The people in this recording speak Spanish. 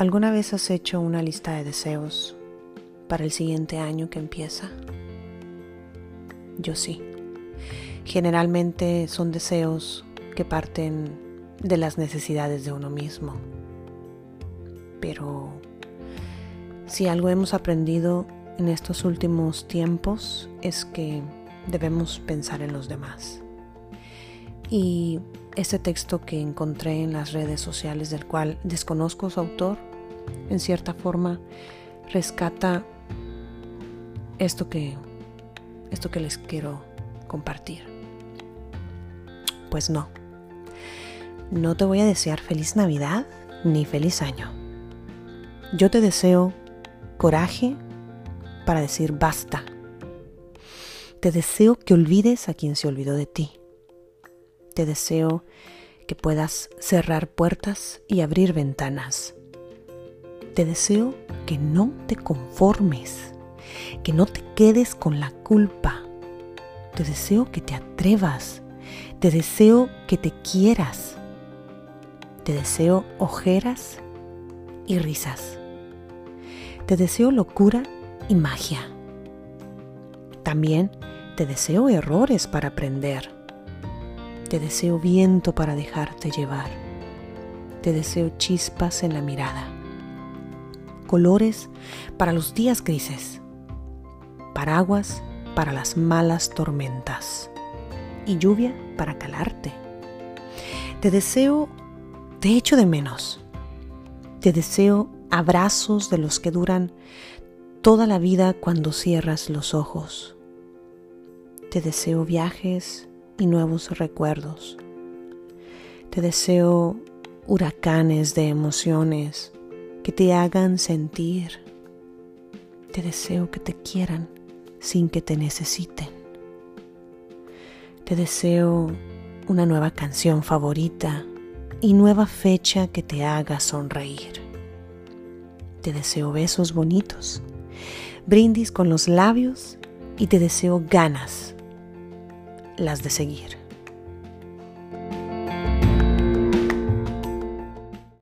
¿Alguna vez has hecho una lista de deseos para el siguiente año que empieza? Yo sí. Generalmente son deseos que parten de las necesidades de uno mismo. Pero si algo hemos aprendido en estos últimos tiempos es que debemos pensar en los demás. Y este texto que encontré en las redes sociales del cual desconozco su autor, en cierta forma rescata esto que esto que les quiero compartir. Pues no. No te voy a desear feliz Navidad ni feliz año. Yo te deseo coraje para decir basta. Te deseo que olvides a quien se olvidó de ti. Te deseo que puedas cerrar puertas y abrir ventanas. Te deseo que no te conformes, que no te quedes con la culpa. Te deseo que te atrevas. Te deseo que te quieras. Te deseo ojeras y risas. Te deseo locura y magia. También te deseo errores para aprender. Te deseo viento para dejarte llevar. Te deseo chispas en la mirada. Colores para los días grises. Paraguas para las malas tormentas. Y lluvia para calarte. Te deseo, te echo de menos. Te deseo abrazos de los que duran toda la vida cuando cierras los ojos. Te deseo viajes y nuevos recuerdos. Te deseo huracanes de emociones que te hagan sentir. Te deseo que te quieran sin que te necesiten. Te deseo una nueva canción favorita y nueva fecha que te haga sonreír. Te deseo besos bonitos, brindis con los labios y te deseo ganas, las de seguir.